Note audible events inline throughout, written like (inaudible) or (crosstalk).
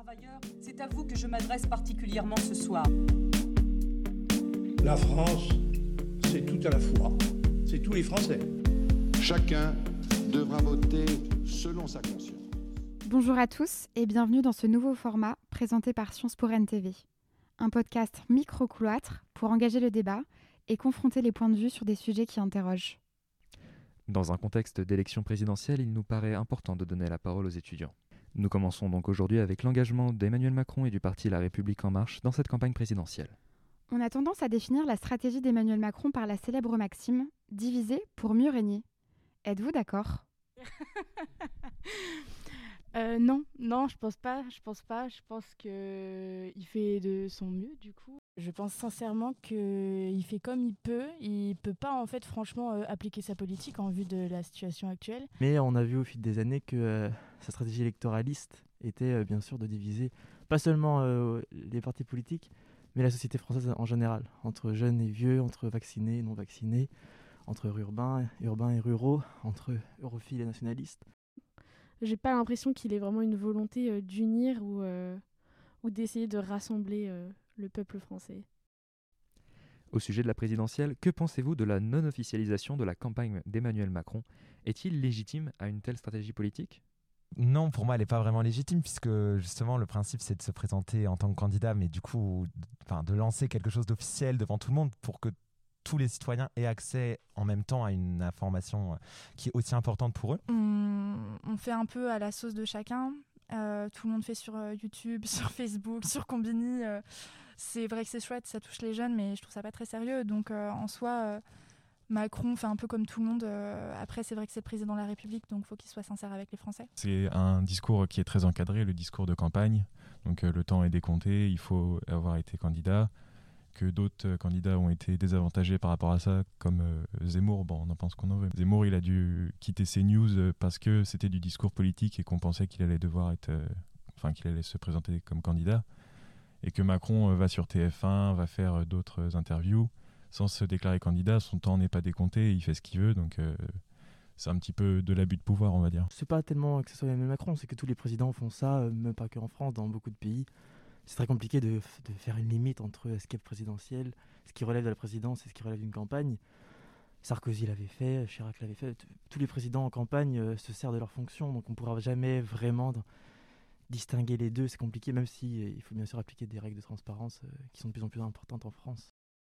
Travailleurs, c'est à vous que je m'adresse particulièrement ce soir. La France, c'est tout à la fois. C'est tous les Français. Chacun devra voter selon sa conscience. Bonjour à tous et bienvenue dans ce nouveau format présenté par Sciences pour NTV. Un podcast micro-couloître pour engager le débat et confronter les points de vue sur des sujets qui interrogent. Dans un contexte d'élection présidentielle, il nous paraît important de donner la parole aux étudiants. Nous commençons donc aujourd'hui avec l'engagement d'Emmanuel Macron et du parti La République en marche dans cette campagne présidentielle. On a tendance à définir la stratégie d'Emmanuel Macron par la célèbre maxime diviser pour mieux régner. Êtes-vous d'accord? (laughs) Euh, non, non, je pense pas. Je pense pas. Je pense que il fait de son mieux du coup. Je pense sincèrement qu'il fait comme il peut. Il peut pas en fait franchement euh, appliquer sa politique en vue de la situation actuelle. Mais on a vu au fil des années que euh, sa stratégie électoraliste était euh, bien sûr de diviser pas seulement euh, les partis politiques, mais la société française en général, entre jeunes et vieux, entre vaccinés et non vaccinés, entre urbains, urbains et ruraux, entre europhiles et nationalistes. J'ai pas l'impression qu'il ait vraiment une volonté euh, d'unir ou euh, ou d'essayer de rassembler euh, le peuple français. Au sujet de la présidentielle, que pensez-vous de la non-officialisation de la campagne d'Emmanuel Macron? Est-il légitime à une telle stratégie politique? Non, pour moi, elle n'est pas vraiment légitime, puisque justement, le principe, c'est de se présenter en tant que candidat, mais du coup, enfin, de lancer quelque chose d'officiel devant tout le monde pour que tous les citoyens aient accès en même temps à une information euh, qui est aussi importante pour eux. on, on fait un peu à la sauce de chacun. Euh, tout le monde fait sur euh, YouTube, (laughs) sur Facebook, sur Combini. euh, c'est vrai que c'est chouette, ça touche les jeunes, mais je trouve ça pas très sérieux. Donc euh, en soi, euh, Macron fait un peu comme tout le monde. Euh, après, c'est vrai que c'est le président de la République, donc il faut qu'il soit sincère avec les Français. C'est un discours qui est très encadré, le discours de campagne. Donc euh, le temps est décompté, il faut avoir été candidat. Que d'autres euh, candidats ont été désavantagés par rapport à ça, comme euh, Zemmour, bon, on en pense qu'on en veut. Zemmour, il a dû quitter ses news euh, parce que c'était du discours politique et qu'on pensait qu'il allait devoir être, enfin qu'il allait se présenter comme candidat. Et que Macron va sur TF1, va faire d'autres interviews sans se déclarer candidat. Son temps n'est pas décompté, il fait ce qu'il veut, donc c'est un petit peu de l'abus de pouvoir, on va dire. C'est pas tellement que ce soit Emmanuel Macron, c'est que tous les présidents font ça, même pas qu'en France, dans beaucoup de pays. C'est très compliqué de, faire une limite entre ce qui ce qui relève de la présidence et ce qui relève d'une campagne. Sarkozy l'avait fait, Chirac l'avait fait. Tous les présidents en campagne euh, se servent de leur fonction, donc on ne pourra jamais vraiment distinguer les deux. C'est compliqué, même si euh, il faut bien sûr appliquer des règles de transparence euh, qui sont de plus en plus importantes en France.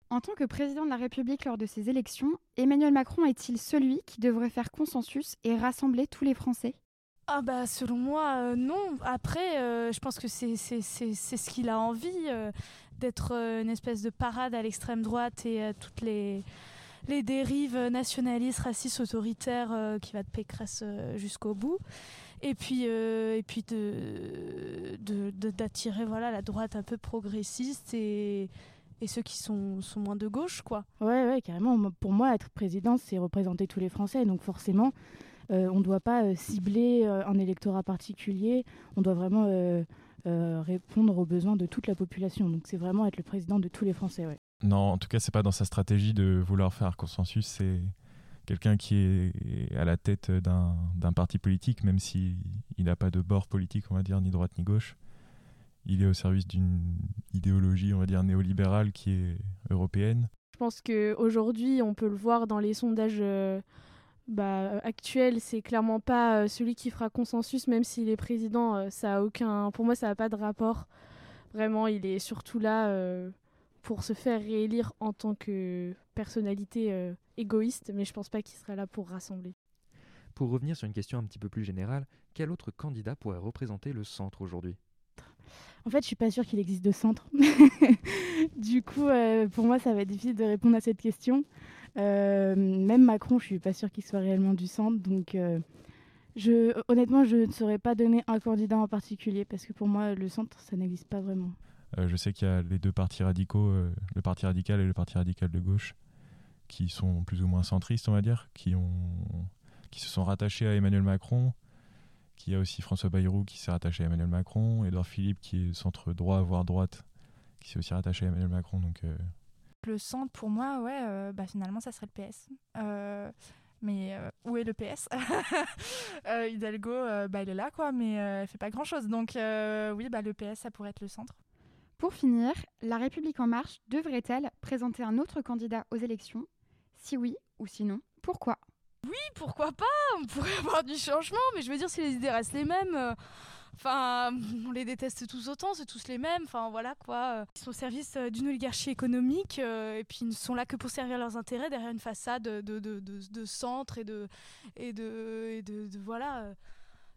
En tant que président de la République lors de ces élections, Emmanuel Macron est-il celui qui devrait faire consensus et rassembler tous les Français? Ah bah selon moi, euh, non. Après, euh, je pense que c'est c'est- ce qu'il a envie, euh, d'être une espèce de parade à l'extrême droite et à toutes les, les dérives nationalistes, racistes, autoritaires qui va de Pécresse jusqu'au bout. Et puis, et puis de, d'attirer voilà, la droite un peu progressiste et, et ceux qui sont, sont moins de gauche, quoi. Ouais, ouais, carrément. Pour moi, être président, c'est représenter tous les Français. Donc forcément, on ne doit pas euh, cibler euh, un électorat particulier. On doit vraiment euh, euh, répondre aux besoins de toute la population. Donc c'est vraiment être le président de tous les Français. Ouais. Non, en tout cas, c'est pas dans sa stratégie de vouloir faire consensus. C'est quelqu'un qui est à la tête d'un parti politique, même s'il il n'a pas de bord politique, on va dire, ni droite ni gauche. Il est au service d'une idéologie, on va dire, néolibérale qui est européenne. Je pense qu'aujourd'hui, on peut le voir dans les sondages euh, bah, actuels, c'est clairement pas euh, celui qui fera consensus, même s'il est président. euh, ça a aucun, pour moi, ça n'a pas de rapport. Vraiment, il est surtout là euh, pour se faire réélire en tant que personnalité euh, égoïste, mais je pense pas qu'il sera là pour rassembler. Pour revenir sur une question un petit peu plus générale, quel autre candidat pourrait représenter le centre aujourd'hui? En fait, je suis pas sûre qu'il existe de centre. (laughs) du coup, euh, pour moi, ça va être difficile de répondre à cette question. Euh, même Macron, je suis pas sûre qu'il soit réellement du centre. Donc, euh, honnêtement, je ne saurais pas donner un candidat en particulier parce que pour moi, le centre, ça n'existe pas vraiment. Euh, je sais qu'il y a les deux partis radicaux, le parti radical et le parti radical de gauche, qui sont plus ou moins centristes, on va dire, qui, qui se sont rattachés à Emmanuel Macron. Qu'il y a aussi François Bayrou qui s'est rattaché à Emmanuel Macron, Édouard Philippe qui est centre droit, voire droite, qui s'est aussi rattaché à Emmanuel Macron. Donc, Le centre, pour moi, ouais, euh, bah, finalement, ça serait le PS. Euh, mais euh, où est le PS (laughs) Hidalgo, bah, elle est là, quoi, mais elle fait pas grand-chose. Donc oui, bah, le PS, ça pourrait être le centre. Pour finir, La République en marche devrait-elle présenter un autre candidat aux élections? Si oui ou sinon, pourquoi? Oui, pourquoi pas? On pourrait avoir du changement, mais je veux dire, si les idées restent les mêmes... Enfin, (laughs) on les déteste tous autant, c'est tous les mêmes. Enfin, voilà quoi. Ils sont au service d'une oligarchie économique et puis ils ne sont là que pour servir leurs intérêts derrière une façade de, centre et de, voilà,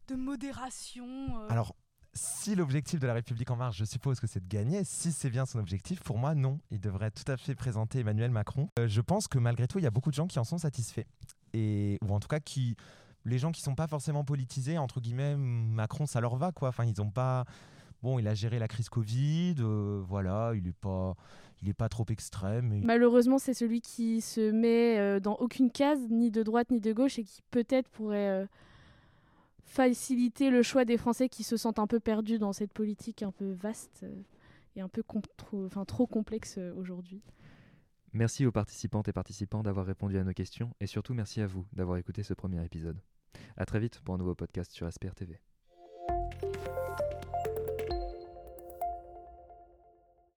de modération. Alors, si l'objectif de la République en marche, je suppose que c'est de gagner, si c'est bien son objectif, pour moi, non. Il devrait tout à fait présenter Emmanuel Macron. je pense que malgré tout, il y a beaucoup de gens qui en sont satisfaits. Et, ou en tout cas qui les gens qui sont pas forcément politisés, entre guillemets, Macron, ça leur va, quoi. Enfin, ils ont pas. Bon, il a géré la crise Covid, euh, voilà, il est pas, il pas trop extrême. Malheureusement, c'est celui qui se met euh, dans aucune case, ni de droite ni de gauche, et qui peut-être pourrait euh, faciliter le choix des Français qui se sentent un peu perdus dans cette politique un peu vaste et un peu trop complexe aujourd'hui. Merci aux participantes et participants d'avoir répondu à nos questions et surtout merci à vous d'avoir écouté ce premier épisode. A très vite pour un nouveau podcast sur SPR TV.